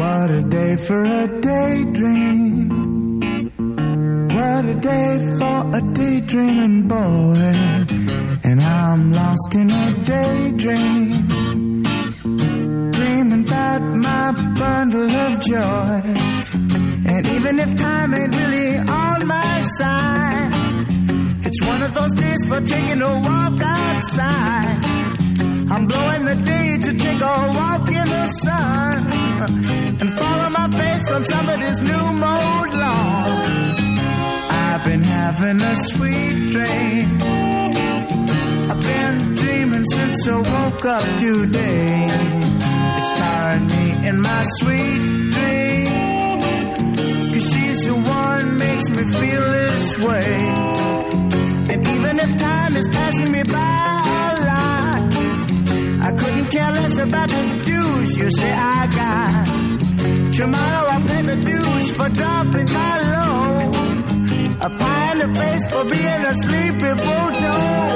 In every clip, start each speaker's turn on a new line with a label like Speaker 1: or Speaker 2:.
Speaker 1: What a day for a daydream. What a day for a daydreaming boy. And I'm lost in a daydream. Dreaming about my bundle of joy. And even if time ain't really on my side, it's one of those days for taking a walk outside. I'm blowing the day to take a walk in the sun and follow my face on somebody's new mode lawn. I've been having a sweet dream. I've been dreaming since I woke up today. It's tiring me in my sweet dream. Cause she's the one makes me feel this way. And even if time is passing me by couldn't care less about the dues you say I got. Tomorrow I'll pay the dues for dropping my load. A pie in the face for being a sleepy bulldog.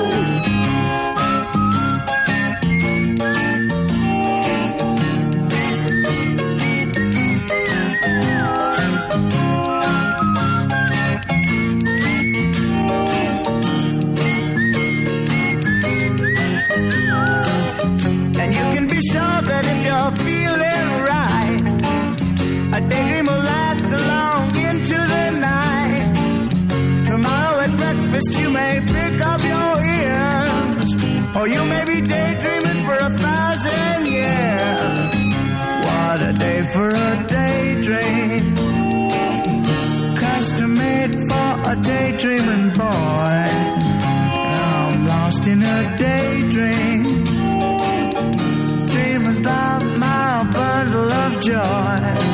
Speaker 1: A daydreaming boy. I'm lost in a daydream dream about my bundle of joy.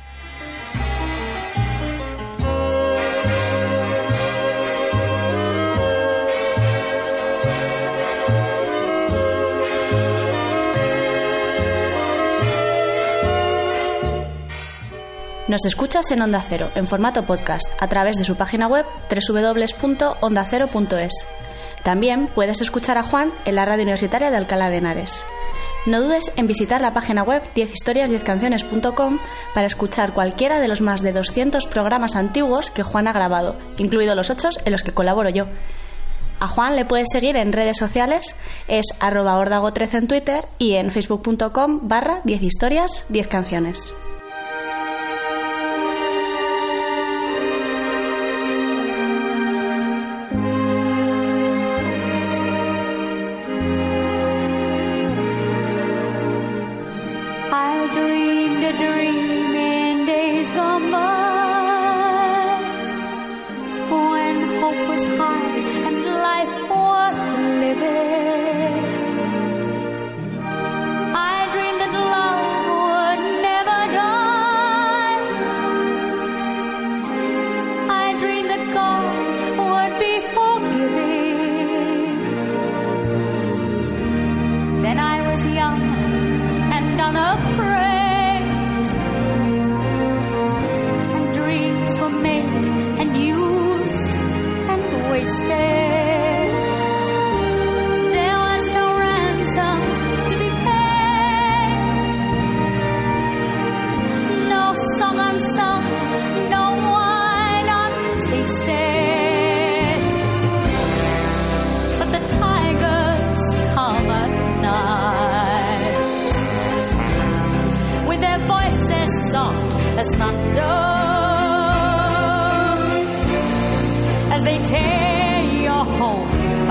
Speaker 2: Nos escuchas en Onda Cero, en formato podcast, a través de su página web www.ondacero.es. También puedes escuchar a Juan en la radio universitaria de Alcalá de Henares. No dudes en visitar la página web 10historias10canciones.com para escuchar cualquiera de los más de 200 programas antiguos que Juan ha grabado, incluidos los 8 en los que colaboro yo. A Juan le puedes seguir en redes sociales, es arroba ordago13 en Twitter y en facebook.com barra 10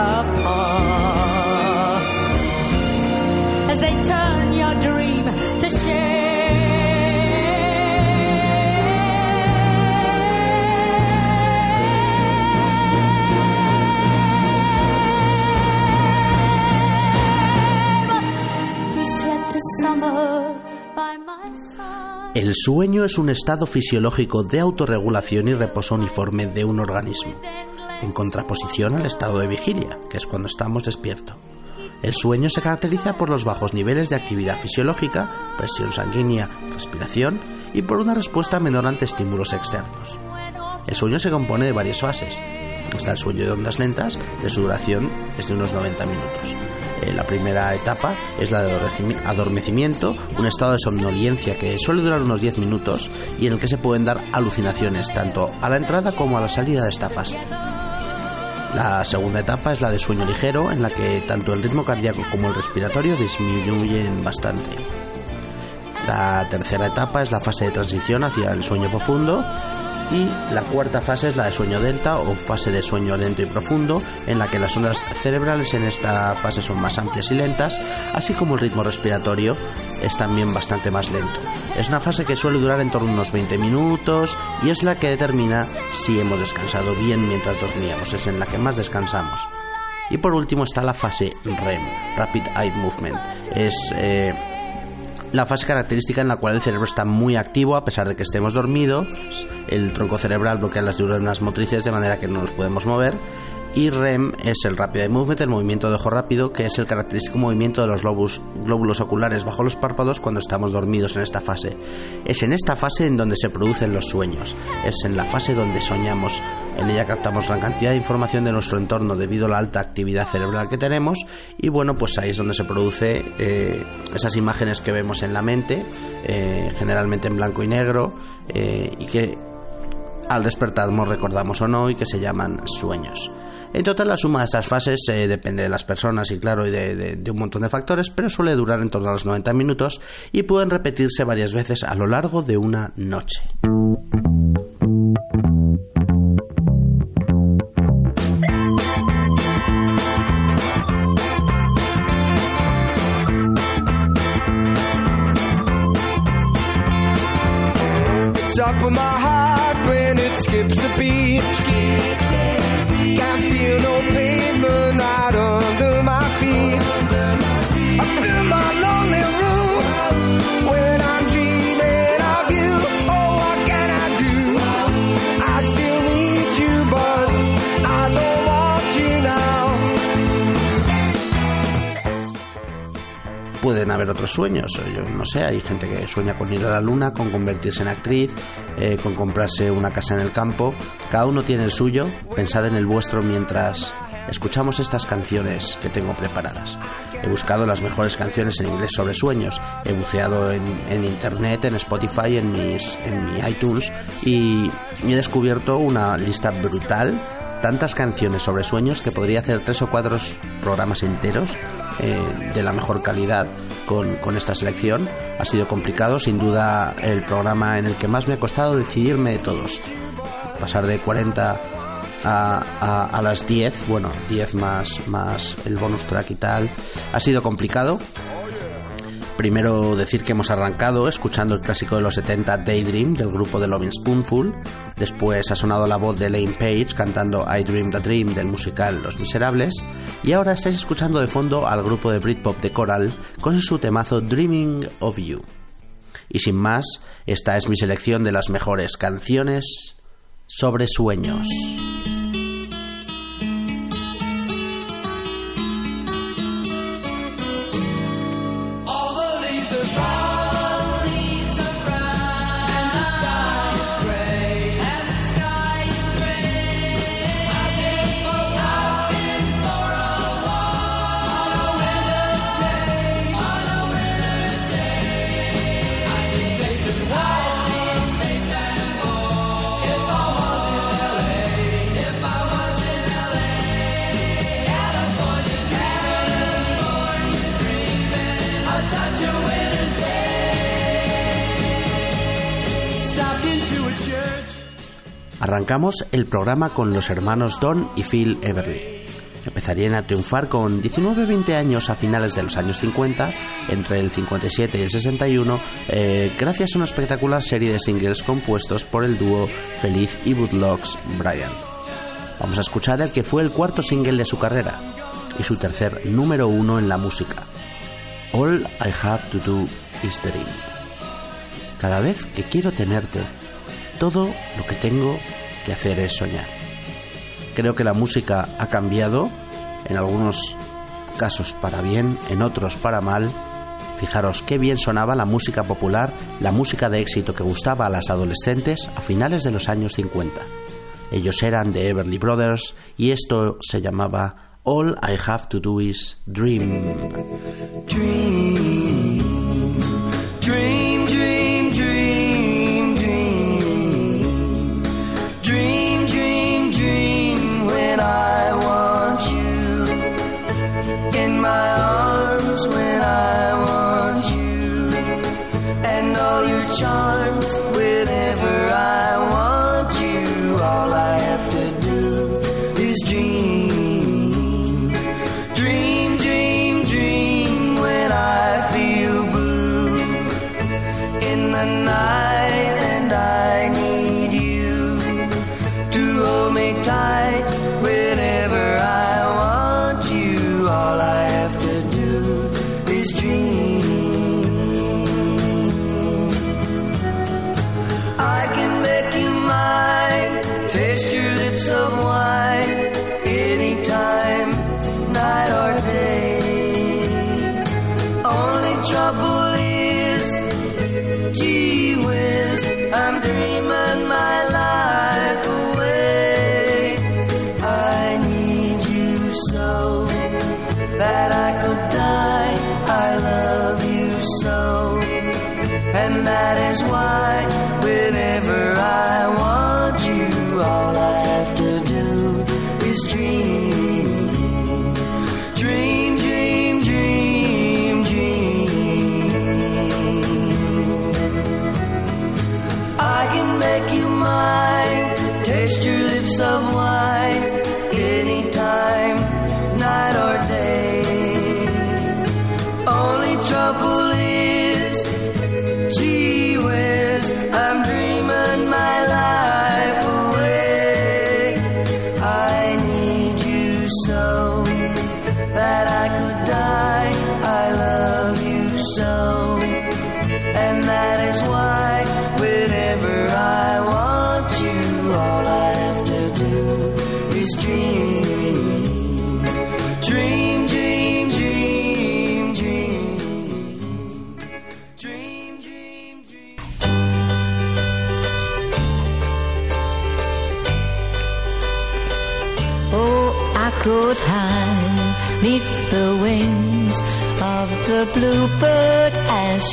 Speaker 3: apart as they turn your dream to shame
Speaker 4: El sueño es un estado fisiológico de autorregulación y reposo uniforme de un organismo, en contraposición al estado de vigilia, que es cuando estamos despiertos. El sueño se caracteriza por los bajos niveles de actividad fisiológica, presión sanguínea, respiración y por una respuesta menor ante estímulos externos. El sueño se compone de varias fases. Está el sueño de ondas lentas, de su duración es de unos 90 minutos. Eh, la primera etapa es la de adormecimiento, un estado de somnolencia que suele durar unos 10 minutos y en el que se pueden dar alucinaciones tanto a la entrada como a la salida de esta fase. La segunda etapa es la de sueño ligero, en la que tanto el ritmo cardíaco como el respiratorio disminuyen bastante. La tercera etapa es la fase de transición hacia el sueño profundo, y la cuarta fase es la de sueño delta o fase de sueño lento y profundo, en la que las ondas cerebrales en esta fase son más amplias y lentas, así como el ritmo respiratorio es también bastante más lento. Es una fase que suele durar en torno a unos 20 minutos y es la que determina si hemos descansado bien mientras dormíamos, es en la que más descansamos. Y por último está la fase REM, Rapid Eye Movement. Es eh, la fase característica en la cual el cerebro está muy activo a pesar de que estemos dormidos, el tronco cerebral bloquea las neuronas motrices de manera que no nos podemos mover y REM es el Rapid Eye Movement, el movimiento de ojo rápido, que es el característico movimiento de los glóbulos oculares bajo los párpados cuando estamos dormidos en esta fase. Es en esta fase en donde se producen los sueños, es en la fase donde soñamos. En ella captamos gran cantidad de información de nuestro entorno debido a la alta actividad cerebral que tenemos y bueno, pues ahí es donde se produce eh, esas imágenes que vemos en la mente, eh, generalmente en blanco y negro, eh, y que al despertar nos recordamos o no y que se llaman sueños. En total, la suma de estas fases eh, depende de las personas y, claro, y de, un montón de factores, pero suele durar en torno a los 90 minutos y pueden repetirse varias veces a lo largo de una noche. Otros sueños. Yo no sé, hay gente que sueña con ir a la luna, con convertirse en actriz, eh, con comprarse una casa en el campo. Cada uno tiene el suyo. Pensad en el vuestro mientras escuchamos estas canciones que tengo preparadas. He buscado las mejores canciones en inglés sobre sueños. He buceado en, internet, en Spotify, en, mis, en mi iTunes y he descubierto una lista brutal tantas canciones sobre sueños que podría hacer tres o cuatro programas enteros eh, de la mejor calidad con, con, esta selección. Ha sido complicado, sin duda el programa en el que más me ha costado decidirme de todos. Pasar de 40 a, a, las 10, bueno, 10 más, más el bonus track y tal, ha sido complicado, Primero decir que hemos arrancado escuchando el clásico de los 70 Daydream del grupo de Loving Spoonful. Después ha sonado la voz de Lane Page cantando I Dream the Dream del musical Los Miserables. Y ahora estáis escuchando de fondo al grupo de Britpop de Coral con su temazo Dreaming of You. Y sin más, esta es mi selección de las mejores canciones sobre sueños. Arrancamos el programa con los hermanos Don y Phil Everly. Empezarían a triunfar con 19-20 años a finales de los años 50, entre el 57 y el 61, eh, gracias a una espectacular serie de singles compuestos por el dúo Feliz y Woodlocks Brian. Vamos a escuchar el que fue el cuarto single de su carrera y su tercer número uno en la música. All I Have to Do is Dream. cada vez que quiero tenerte, todo lo que tengo que hacer es soñar. Creo que la música ha cambiado, en algunos casos para bien, en otros para mal. Fijaros qué bien sonaba la música popular, la música de éxito que gustaba a las adolescentes a finales de los años 50. Ellos eran The Everly Brothers y esto se llamaba All I Have to Do Is. Dream,
Speaker 5: dream, dream, my arms when I want you. And all your charms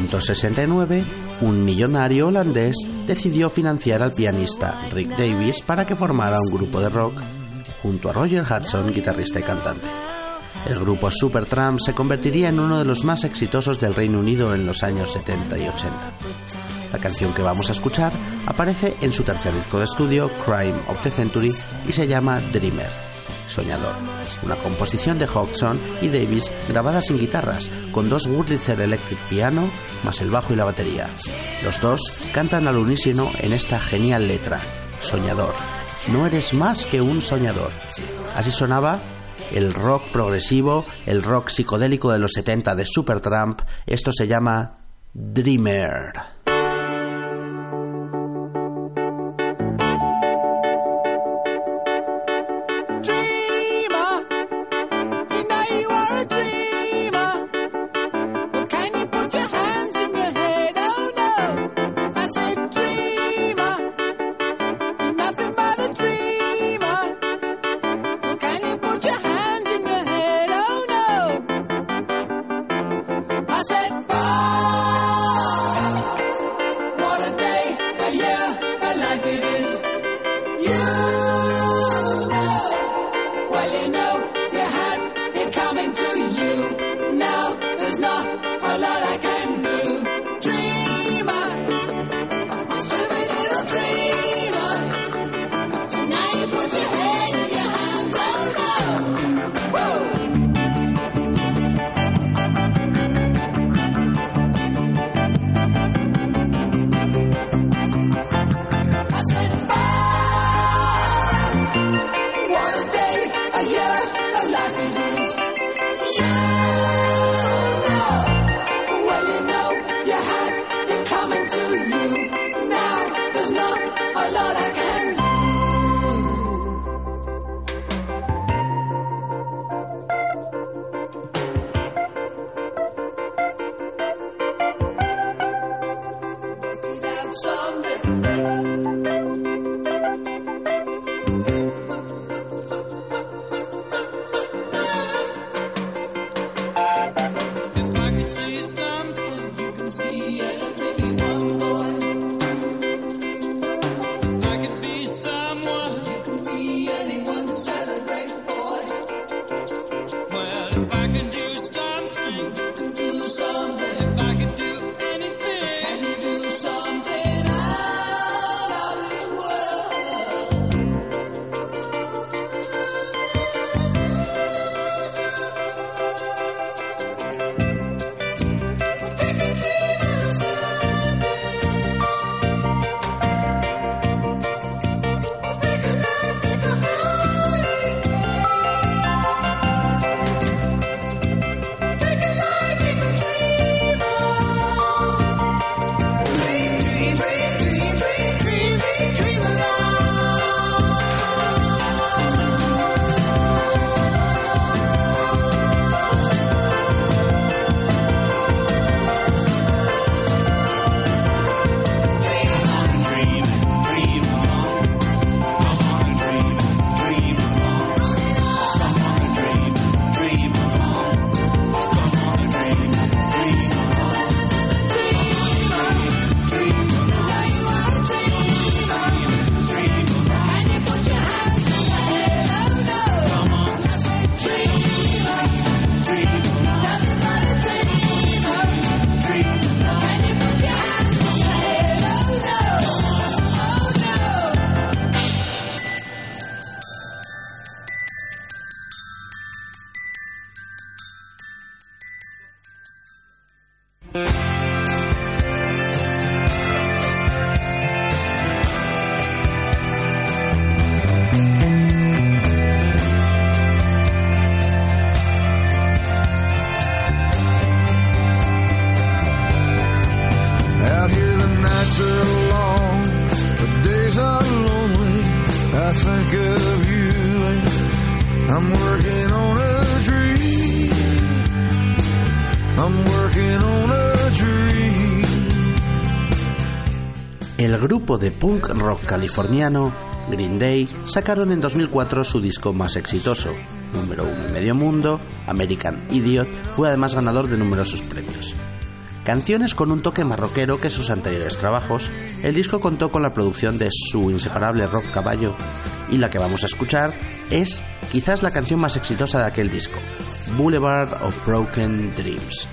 Speaker 4: 1969, un millonario holandés decidió financiar al pianista Rick Davis para que formara un grupo de rock junto a Roger Hudson, guitarrista y cantante. El grupo Supertramp se convertiría en uno de los más exitosos del Reino Unido en los años 70 y 80. La canción que vamos a escuchar aparece en su tercer disco de estudio, Crime of the Century, y se llama Dreamer, Soñador, una composición de Hodgson y Davis grabada sin guitarras, con dos Wurlitzer Electric Piano más el bajo y la batería. Los dos cantan al unísono en esta genial letra, Soñador. No eres más que un soñador. Así sonaba el rock progresivo, el rock psicodélico de los 70 de Supertramp. Esto se llama Dreamer.
Speaker 5: De punk rock californiano Green Day sacaron en 2004 su disco más exitoso, número uno en medio mundo, American Idiot, fue además ganador de numerosos premios. Canciones con un toque más rockero que sus anteriores trabajos, el disco contó con la producción de su inseparable Rock Caballo y la que vamos a escuchar es quizás la canción más exitosa de aquel disco, Boulevard of Broken Dreams.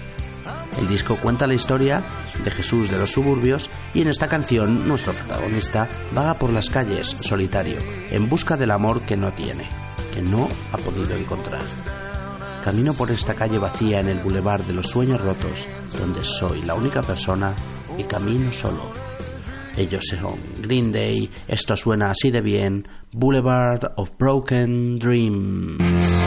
Speaker 5: El disco cuenta la historia de Jesús de los suburbios y en esta canción nuestro protagonista vaga por las calles solitario en busca del amor que no tiene, que no ha podido encontrar. Camino por esta calle vacía en el bulevar de los sueños rotos, donde soy la única persona y camino solo. Ellos son Green Day, esto suena así de bien, Boulevard of Broken Dreams.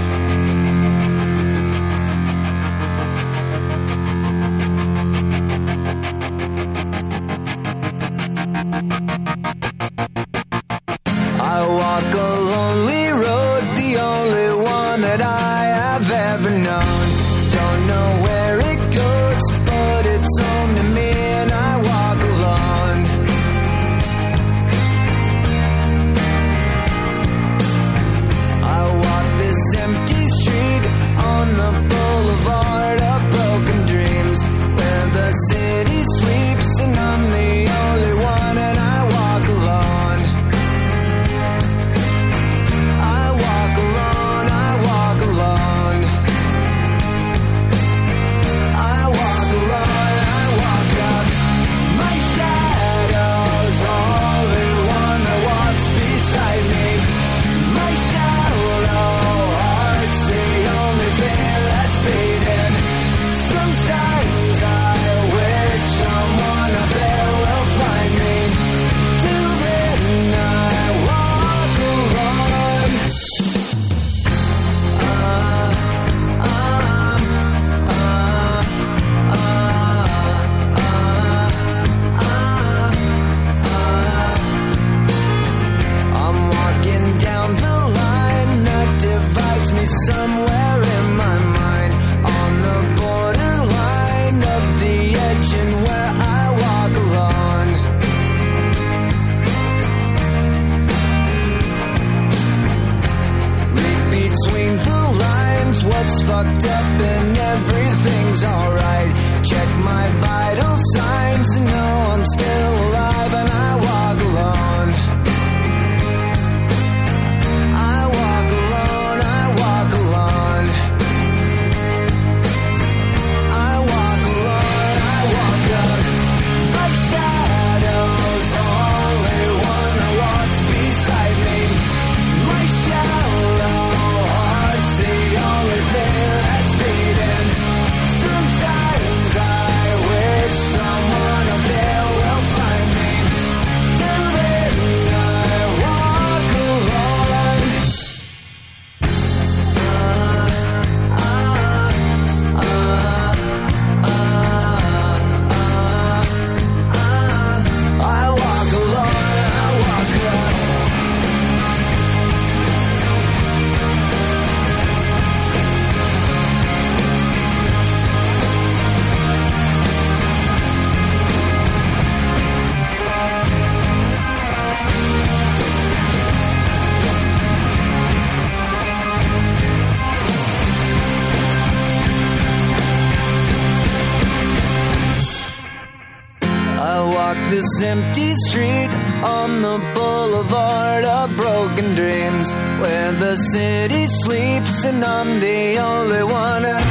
Speaker 6: And I'm the only one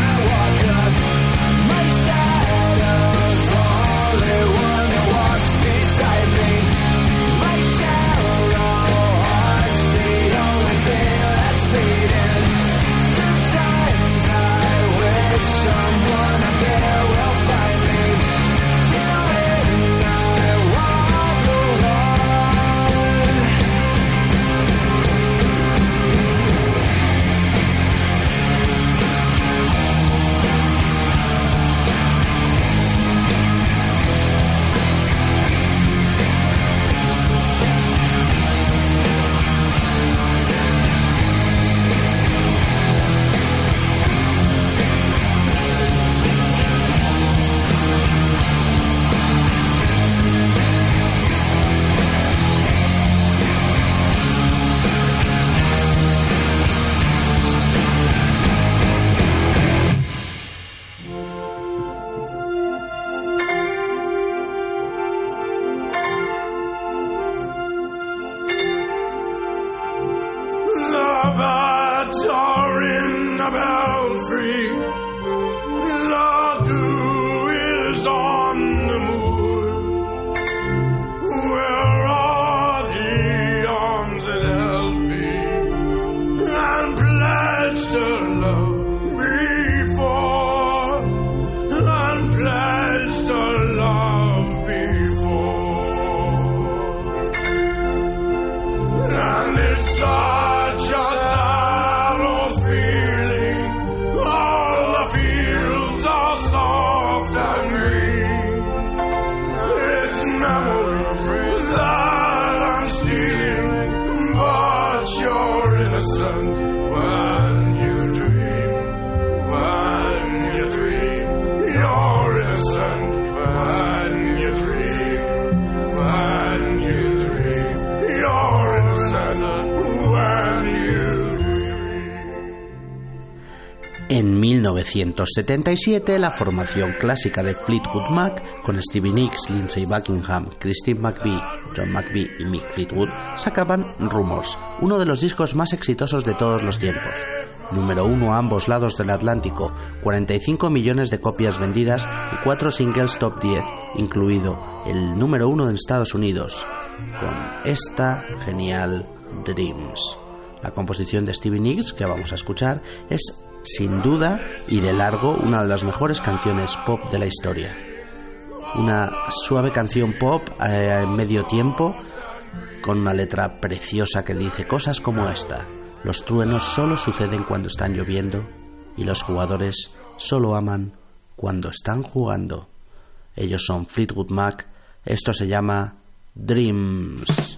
Speaker 7: 1977, la formación clásica de Fleetwood Mac, con Stevie Nicks, Lindsey Buckingham, Christine McVie, John McVie y Mick Fleetwood, sacaban Rumors, uno de los discos más exitosos de todos los tiempos. Número uno a ambos lados del Atlántico, 45 millones de copias vendidas y cuatro singles top 10, incluido el número uno en Estados Unidos, con esta genial Dreams. La composición de Stevie Nicks que vamos a escuchar es sin duda y de largo una de las mejores canciones pop de la historia. Una suave canción pop eh, en medio tiempo con una letra preciosa que dice cosas como esta. Los truenos solo suceden cuando están lloviendo y los jugadores solo aman cuando están jugando. Ellos son Fleetwood Mac. Esto se llama Dreams.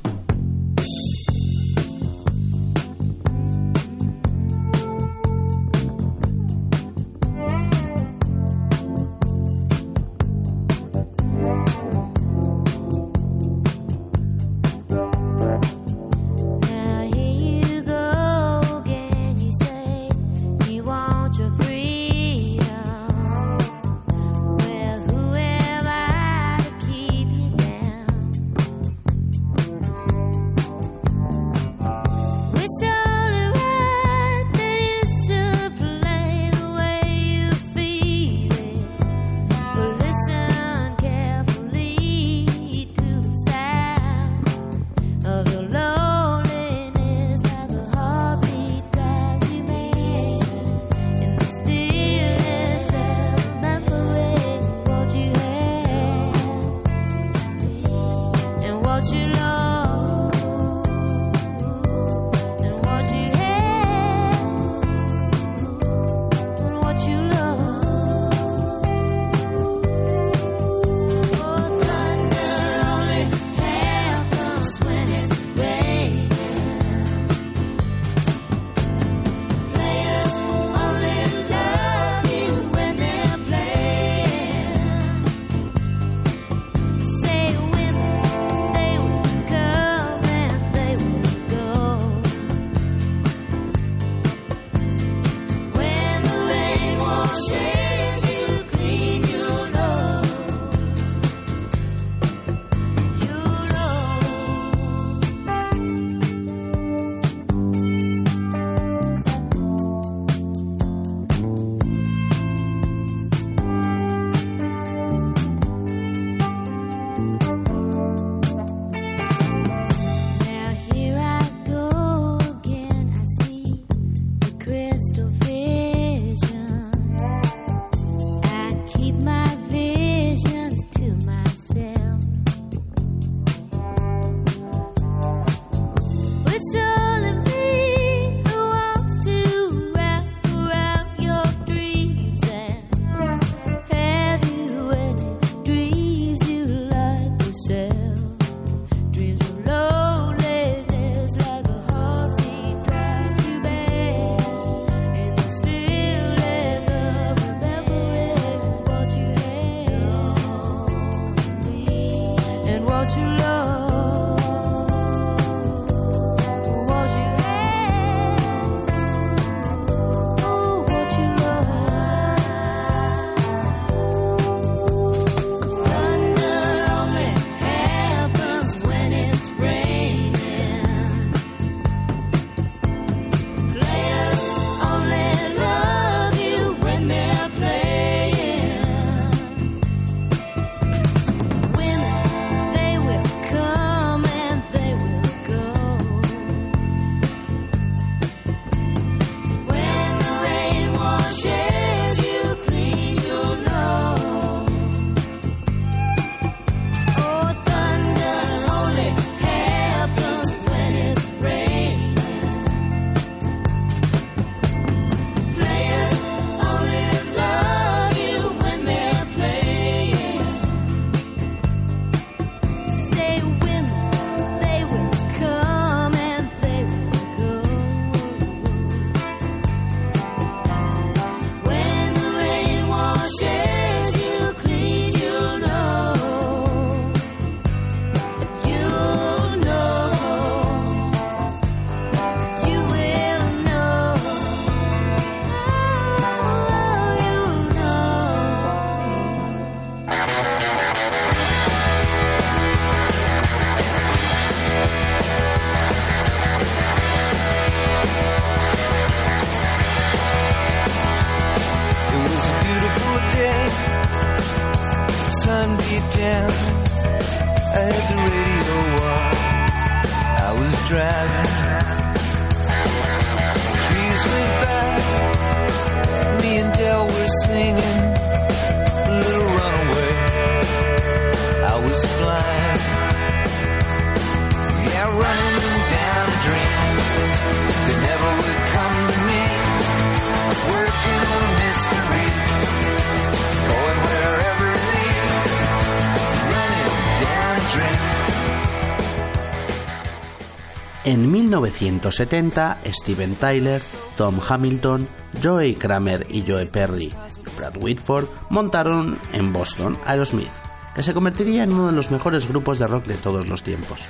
Speaker 8: 1970, Steven Tyler, Tom Hamilton, Joey Kramer y Joe Perry, Brad Whitford montaron en Boston Aerosmith, que se convertiría en uno de los mejores grupos de rock de todos los tiempos.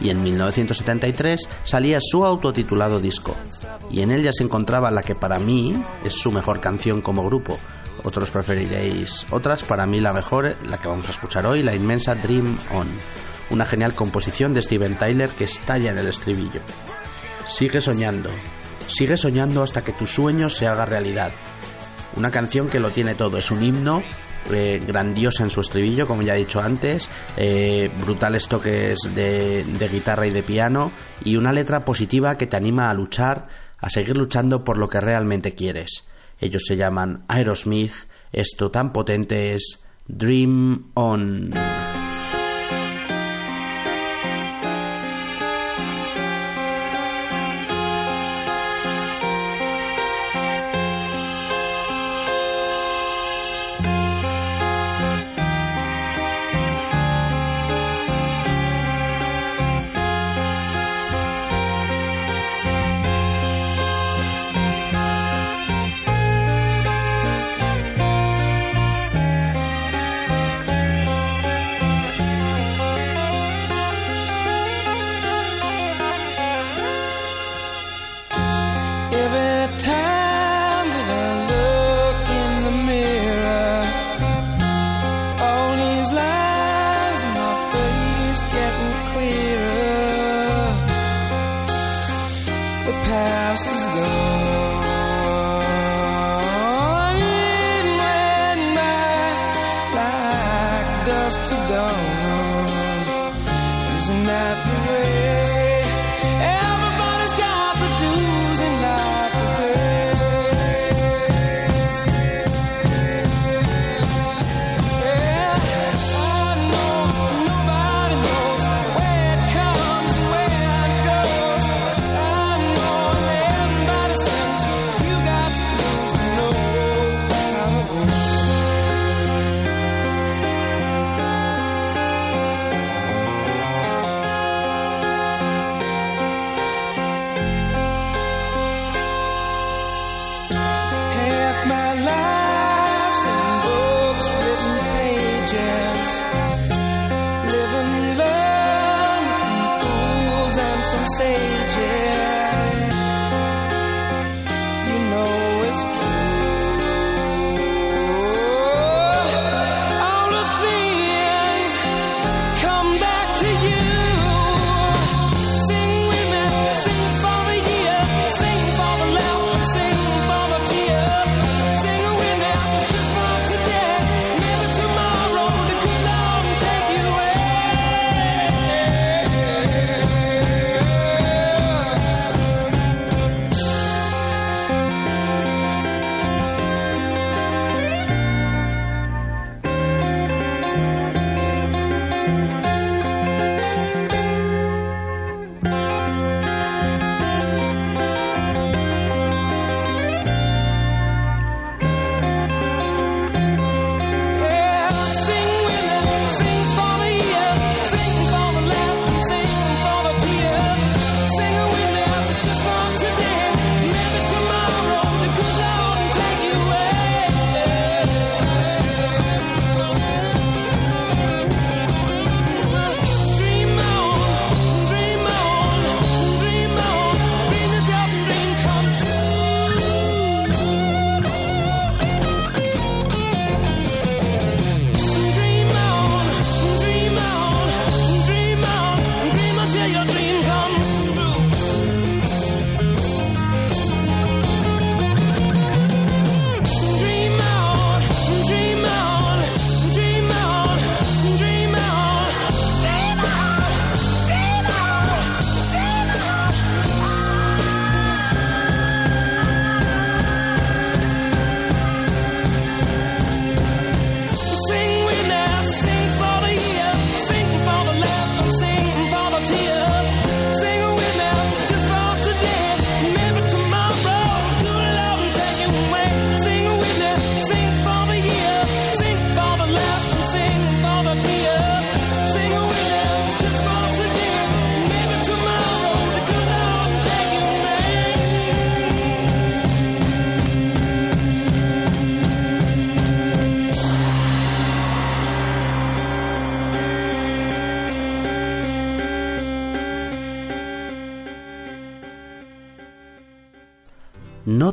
Speaker 8: Y en 1973 salía su autotitulado disco, y en él ya se encontraba la que para mí es su mejor canción como grupo. Otros preferiréis otras, para mí la mejor, la que vamos a escuchar hoy, la inmensa Dream On, una genial composición de Steven Tyler que estalla en el estribillo. Sigue soñando, sigue soñando hasta que tu sueño se haga realidad. Una canción que lo tiene todo, es un himno eh, grandiosa en su estribillo, como ya he dicho antes, eh, brutales toques de, de guitarra y de piano y una letra positiva que te anima a luchar, a seguir luchando por lo que realmente quieres. Ellos se llaman Aerosmith, esto tan potente es Dream On.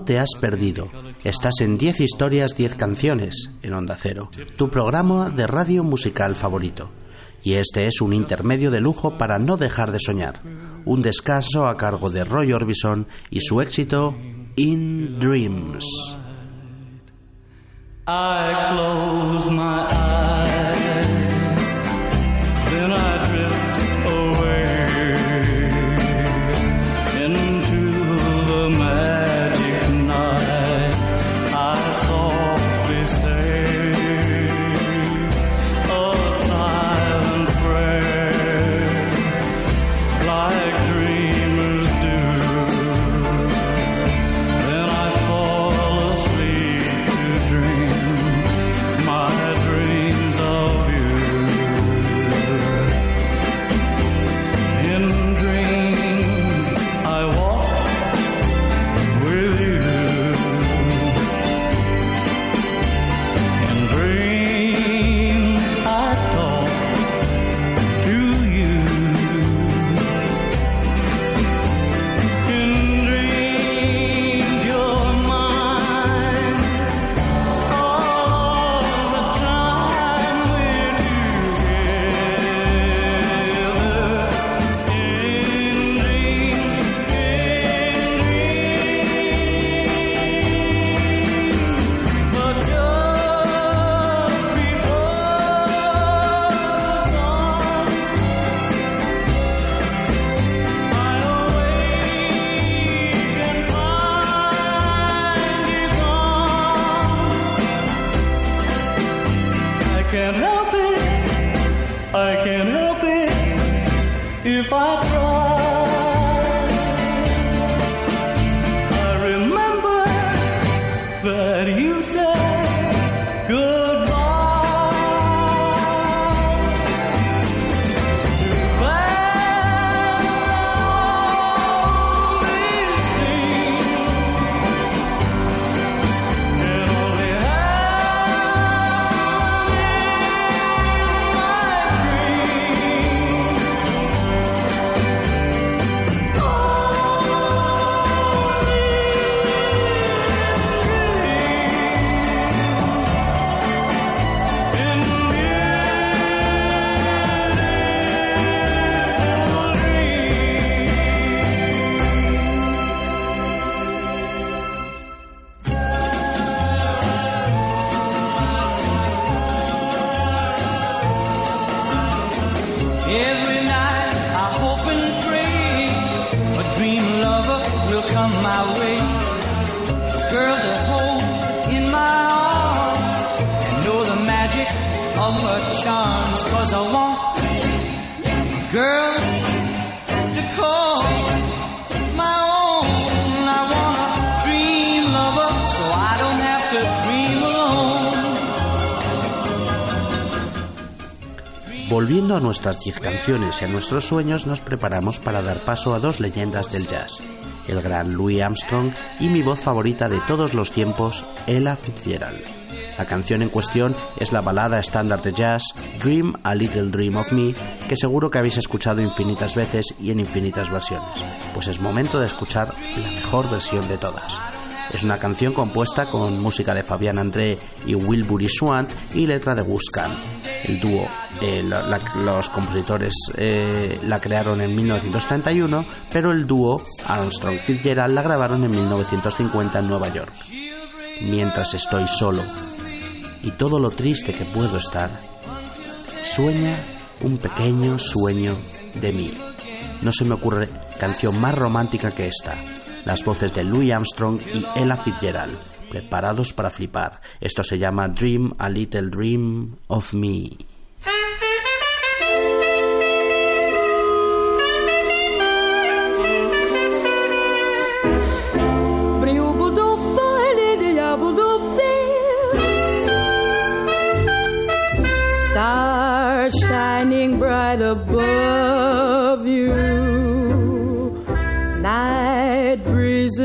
Speaker 4: Te has perdido. Estás en 10 historias, 10 canciones en Onda Cero, tu programa de radio musical favorito. Y este es un intermedio de lujo para no dejar de soñar. Un descanso a cargo de Roy Orbison y su éxito In Dreams. Nuestras 10 canciones y a nuestros sueños, nos preparamos para dar paso a dos leyendas del jazz, el gran Louis Armstrong y mi voz favorita de todos los tiempos, Ella Fitzgerald. La canción en cuestión es la balada estándar de jazz Dream a Little Dream of Me, que seguro que habéis escuchado infinitas veces y en infinitas versiones, pues es momento de escuchar la mejor versión de todas. Es una canción compuesta con música de Fabián André y Wilbur Swant y letra de Gus Kahn. El dúo, eh, los compositores eh, la crearon en 1931, pero el dúo Armstrong Fitzgerald la grabaron en 1950 en Nueva York. Mientras estoy solo y todo lo triste que puedo estar, sueña un pequeño sueño de mí. No se me ocurre canción más romántica que esta. Las voces de Louis Armstrong y Ella Fitzgerald, preparados para flipar. Esto se llama Dream a Little Dream of Me.
Speaker 9: Stars shining bright above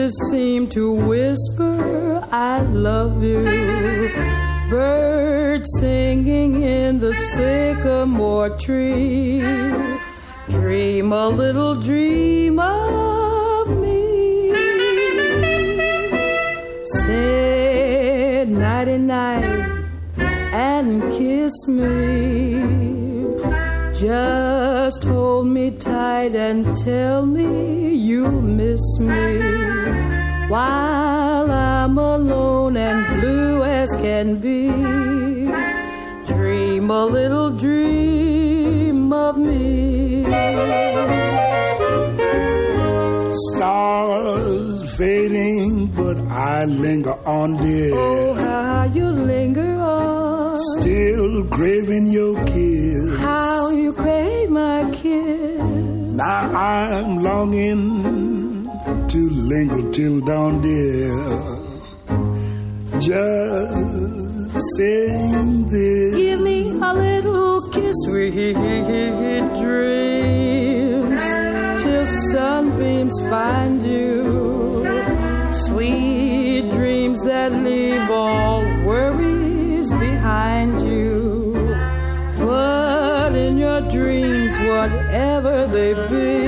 Speaker 9: just seem to whisper, I love you. Birds singing in the sycamore tree. Dream a little dream of me. Say nighty night and kiss me. Just hold me tight and tell me you miss me. While I'm alone and blue as can be, dream a little dream of me.
Speaker 10: Stars fading, but I linger on, dear.
Speaker 9: Oh, how you linger on.
Speaker 10: Still craving your kiss.
Speaker 9: How you crave my kiss.
Speaker 10: Now I'm longing to linger till dawn, dear. Just saying this.
Speaker 9: Give me a little kiss, sweet dreams, till sunbeams find you. Sweet dreams that leave all worries behind you. But in your dreams, whatever they be,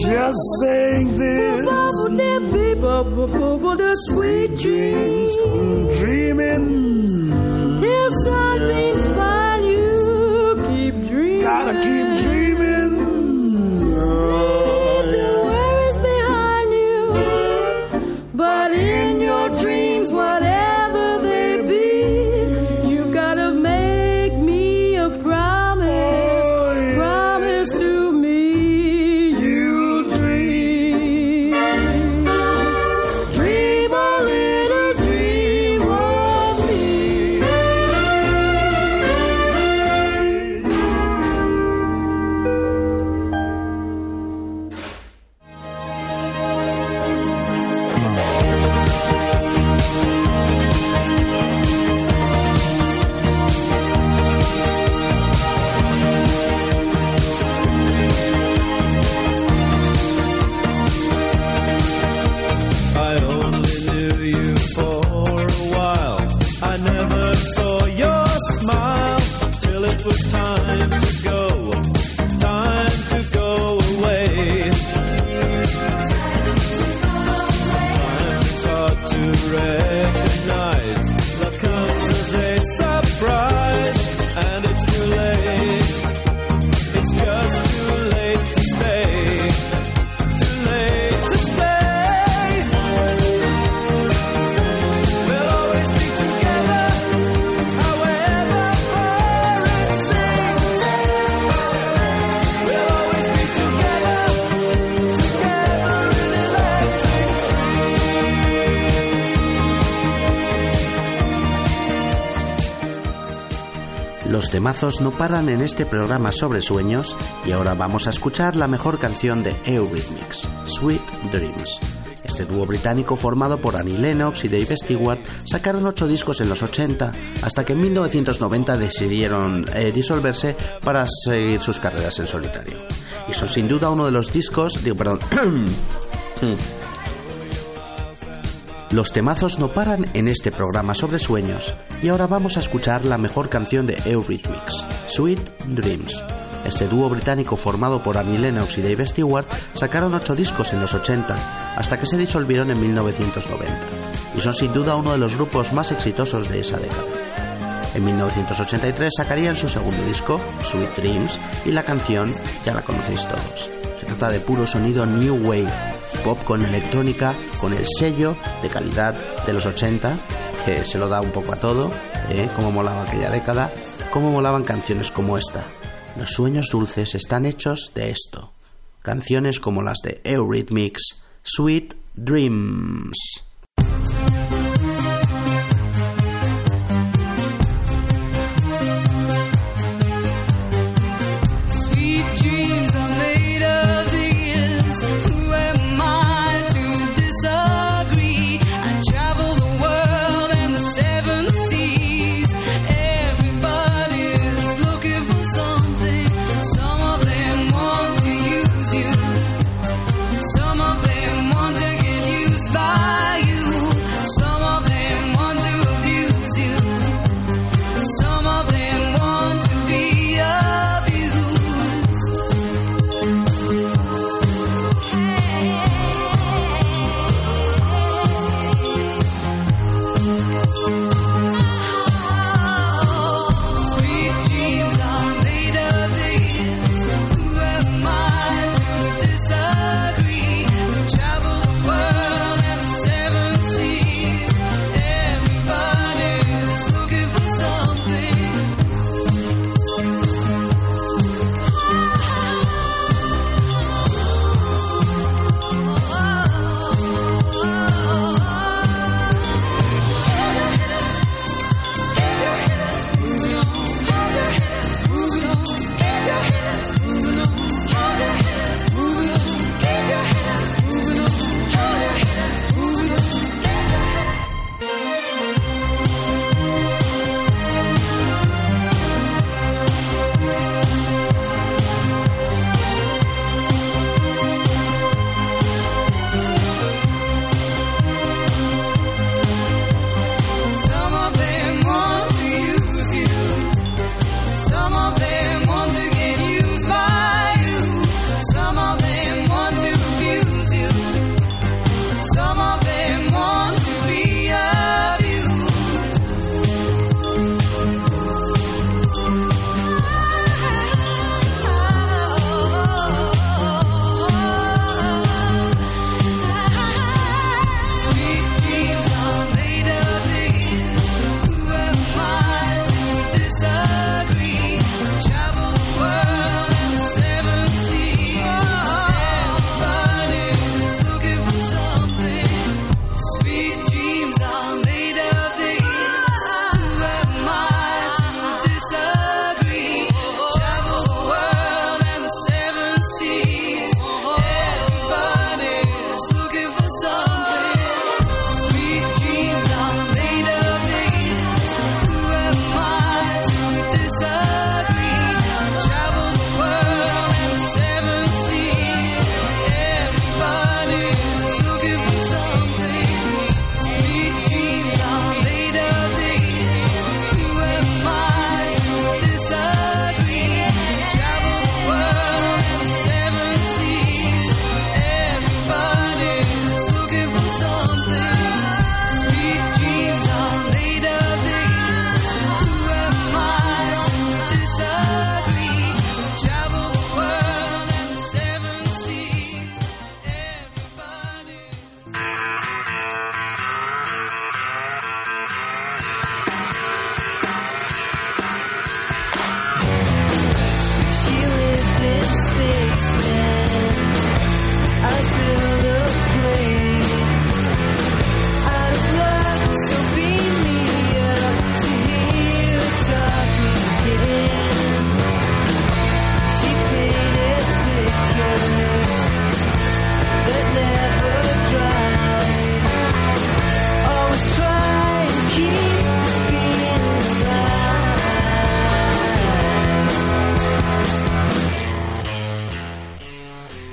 Speaker 10: Just saying this.
Speaker 9: Sweet dreams,
Speaker 10: Dreaming.
Speaker 9: till sunbeams find you. Keep dreaming.
Speaker 10: Gotta keep dreaming.
Speaker 4: No paran en este programa sobre sueños y ahora vamos a escuchar la mejor canción de Eurythmics, Sweet Dreams. Este dúo británico formado por Annie Lennox y Dave Stewart sacaron ocho discos en los 80 hasta que en 1990 decidieron eh, disolverse para seguir sus carreras en solitario. Y son sin duda uno de los discos, digo, perdón, Los temazos no paran en este programa sobre sueños y ahora vamos a escuchar la mejor canción de Eurythmics, Sweet Dreams. Este dúo británico formado por Annie Lennox y Dave Stewart sacaron ocho discos en los 80 hasta que se disolvieron en 1990 y son sin duda uno de los grupos más exitosos de esa década. En 1983 sacarían su segundo disco, Sweet Dreams, y la canción ya la conocéis todos. Se trata de puro sonido New Wave, pop con electrónica, con el sello de calidad de los 80, que se lo da un poco a todo, ¿eh? como molaba aquella década, como molaban canciones como esta. Los sueños dulces están hechos de esto. Canciones como las de Eurythmics, Sweet Dreams.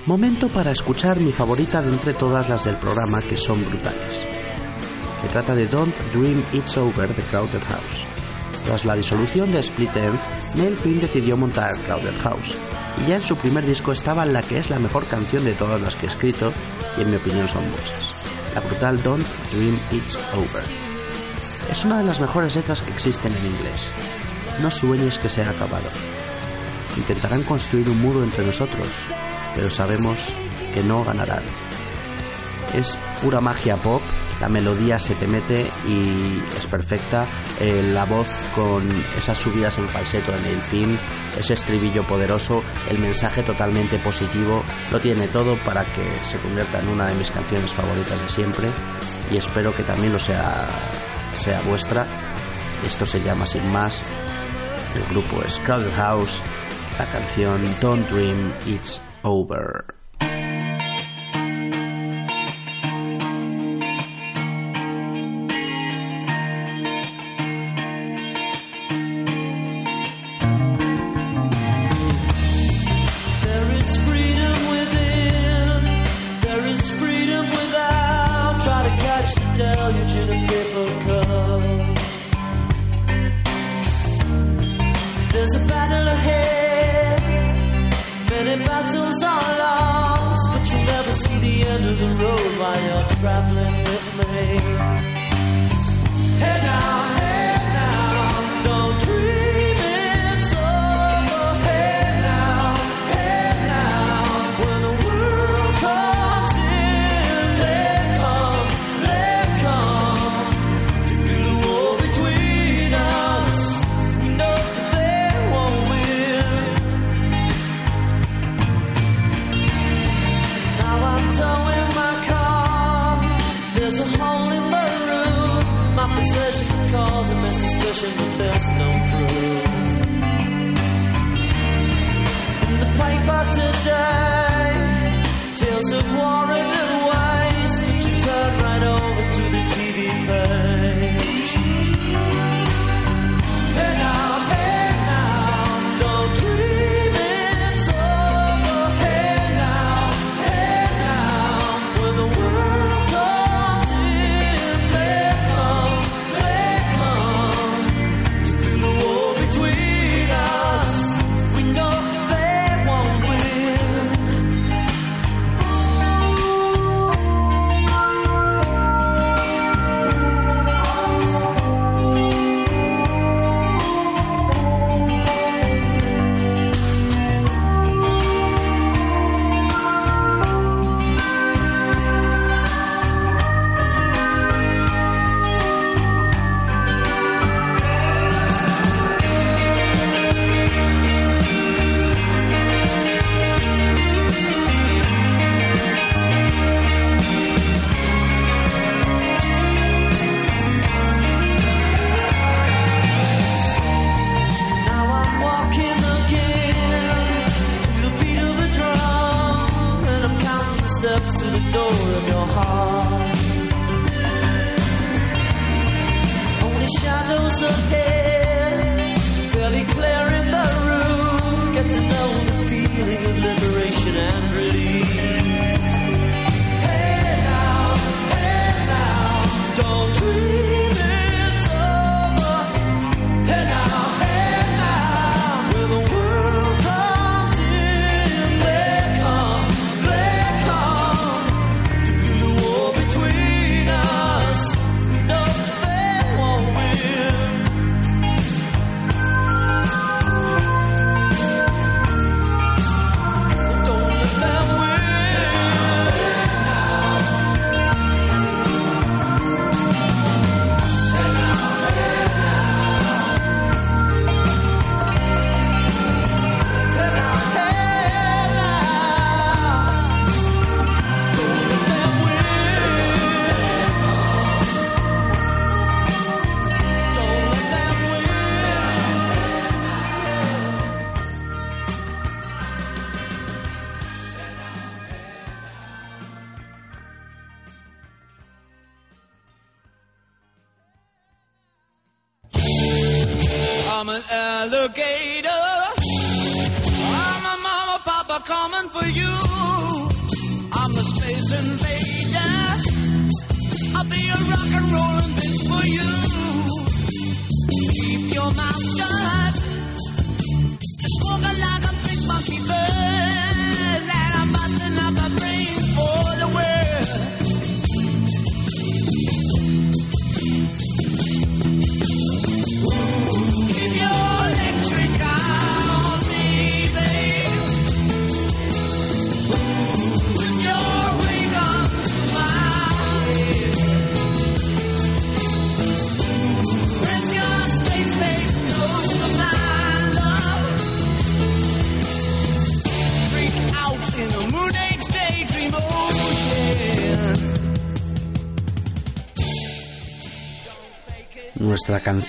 Speaker 4: Momento para escuchar mi favorita de entre todas las del programa que son brutales. Se trata de Don't Dream It's Over de Crowded House. Tras la disolución de Split End, Neil Finn decidió montar Crowded House, y ya en su primer disco estaba la que es la mejor canción de todas las que he escrito, y en mi opinión son muchas, la brutal Don't Dream It's Over. Es una de las mejores letras que existen en inglés. No sueñes que se ha acabado. Intentarán construir un muro entre nosotros, pero sabemos que no ganarán. Es pura magia pop, la melodía se te mete y es perfecta. Eh, la voz con esas subidas en falseto en el fin, ese estribillo poderoso, el mensaje totalmente positivo, lo tiene todo para que se convierta en una de mis canciones favoritas de siempre y espero que también lo sea, sea vuestra. Esto se llama sin más. El grupo es Crowded House, la canción Don't Dream It's Over.
Speaker 11: Traveling with me. There's no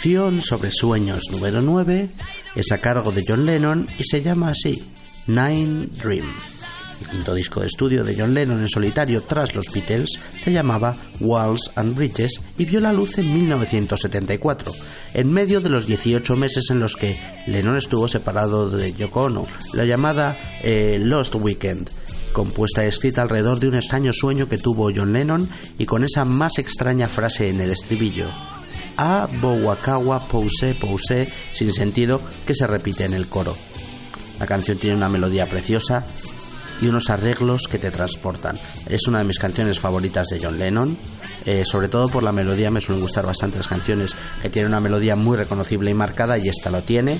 Speaker 4: canción sobre sueños número 9 es a cargo de John Lennon y se llama así, Nine Dream. El quinto disco de estudio de John Lennon en solitario tras los Beatles se llamaba Walls and Bridges y vio la luz en 1974, en medio de los 18 meses en los que Lennon estuvo separado de Yoko Ono, la llamada eh, Lost Weekend, compuesta y escrita alrededor de un extraño sueño que tuvo John Lennon y con esa más extraña frase en el estribillo, a Bowakawa Pouse Pouse sin sentido que se repite en el coro. La canción tiene una melodía preciosa y unos arreglos que te transportan. Es una de mis canciones favoritas de John Lennon, eh, sobre todo por la melodía, me suelen gustar bastante las canciones que tienen una melodía muy reconocible y marcada y esta lo tiene.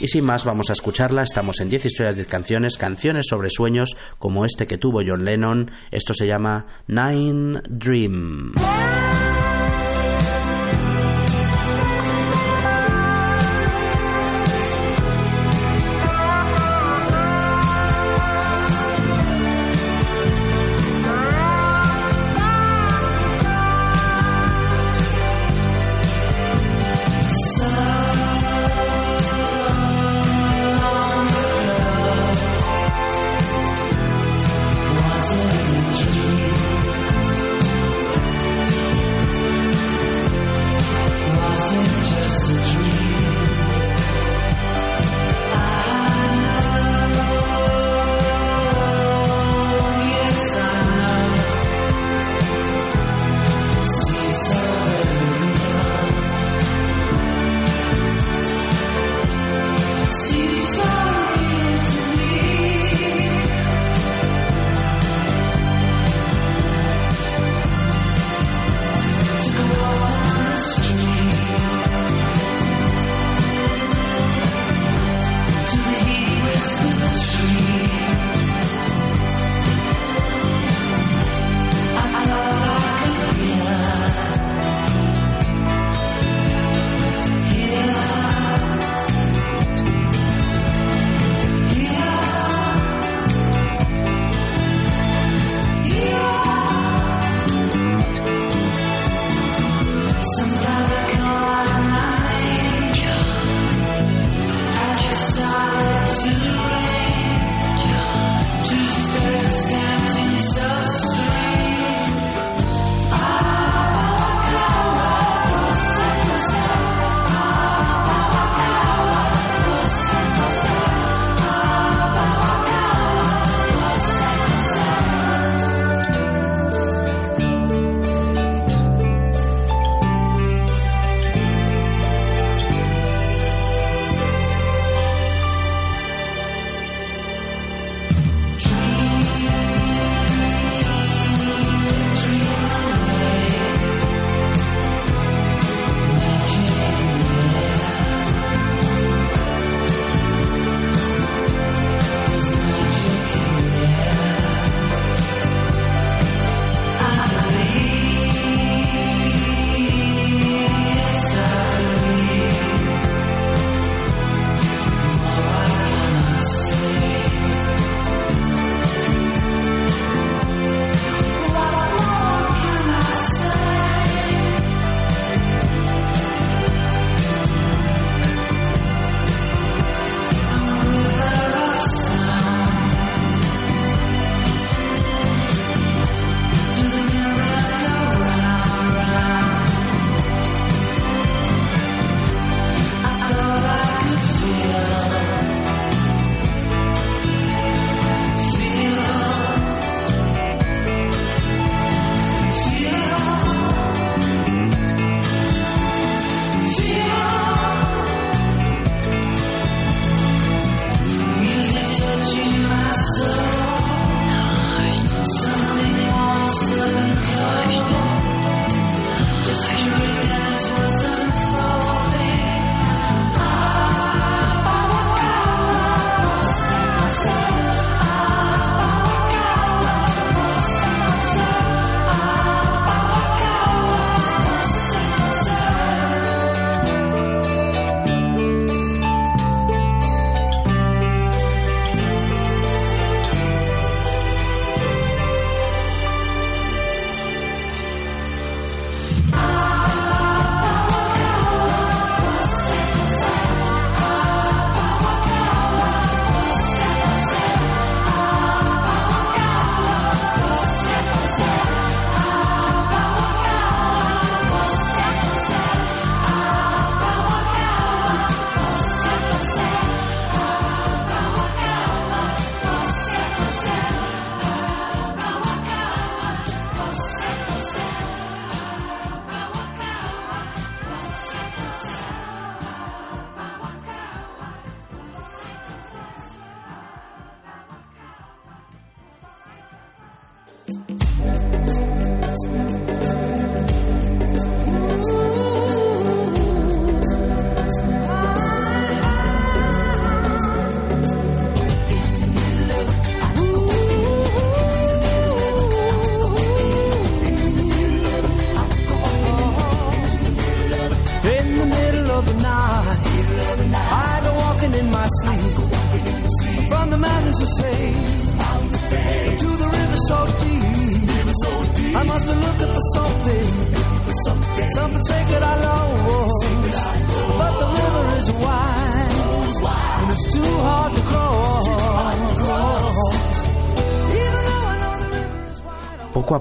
Speaker 4: Y sin más, vamos a escucharla. Estamos en 10 historias, 10 canciones, canciones sobre sueños como este que tuvo John Lennon. Esto se llama Nine Dream.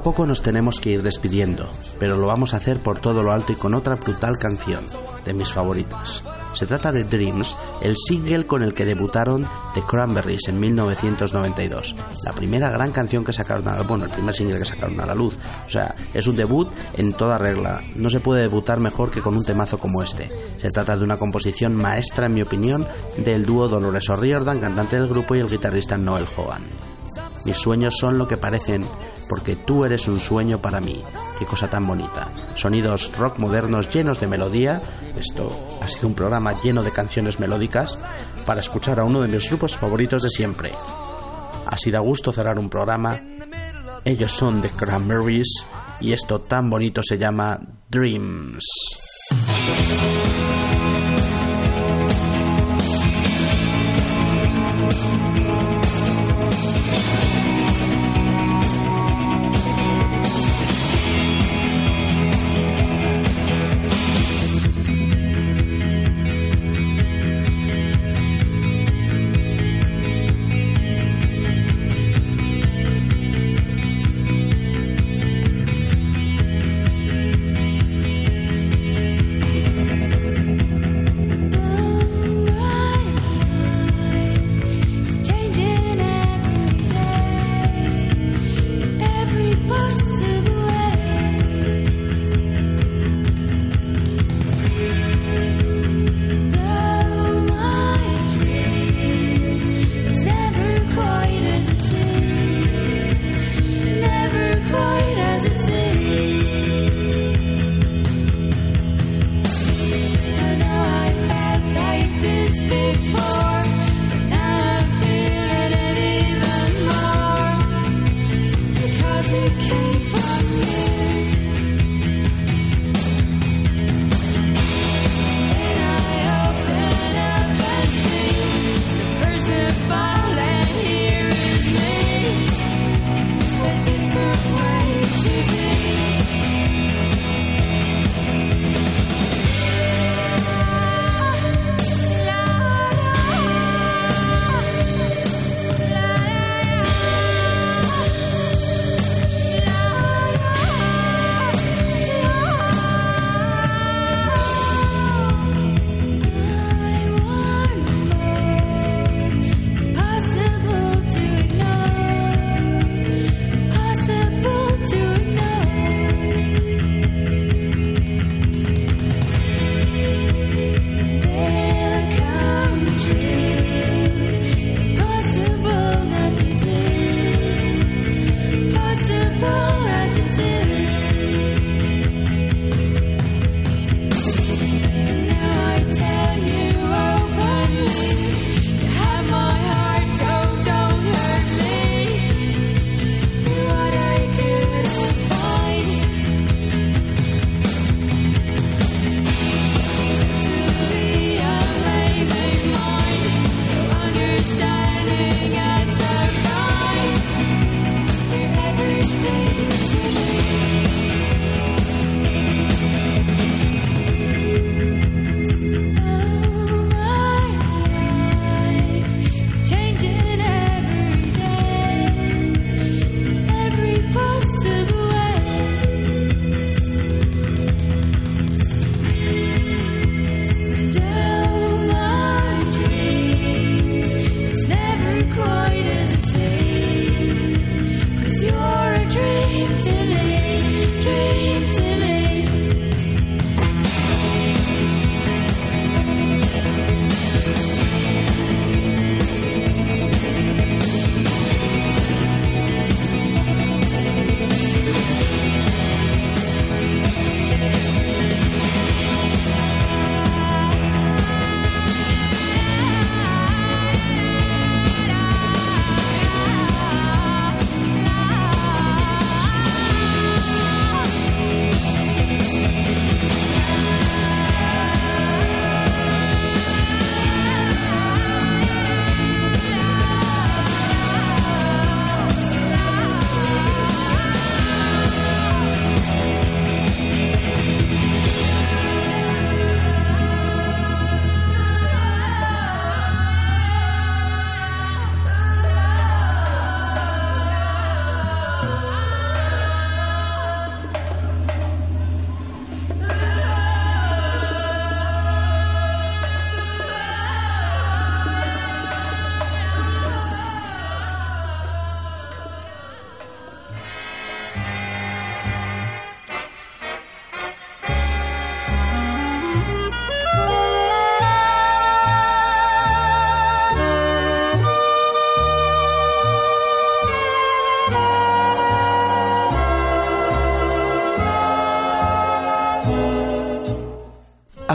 Speaker 4: Poco nos tenemos que ir despidiendo, pero lo vamos a hacer por todo lo alto y con otra brutal canción, de mis favoritas. Se trata de Dreams, el single con el que debutaron The Cranberries en 1992. La primera gran canción que sacaron a la, bueno, el primer single que sacaron a la luz. O sea, es un debut en toda regla. No se puede debutar mejor que con un temazo como este. Se trata de una composición maestra, en mi opinión, del dúo Dolores O'Riordan, cantante del grupo, y el guitarrista Noel Hogan. Mis sueños son lo que parecen, porque tú eres un sueño para mí. Qué cosa tan bonita. Sonidos rock modernos llenos de melodía. Esto ha sido un programa lleno de canciones melódicas para escuchar a uno de mis grupos favoritos de siempre. Así da gusto cerrar un programa. Ellos son The Cranberries y esto tan bonito se llama Dreams.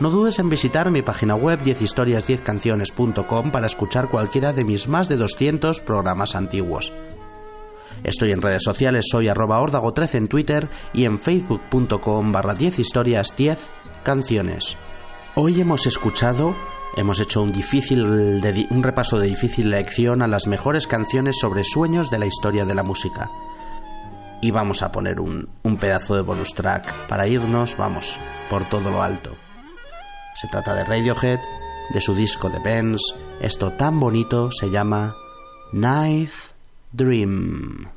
Speaker 4: No dudes en visitar mi página web 10historias10canciones.com para escuchar cualquiera de mis más de 200 programas antiguos. Estoy en redes sociales, soy arroba ordago13 en Twitter y en facebook.com barra 10 historias 10 canciones. Hoy hemos escuchado, hemos hecho un, difícil, un repaso de difícil lección a las mejores canciones sobre sueños de la historia de la música. Y vamos a poner un, un pedazo de bonus track para irnos, vamos, por todo lo alto. Se trata de Radiohead, de su disco de Benz. Esto tan bonito se llama Night Dream.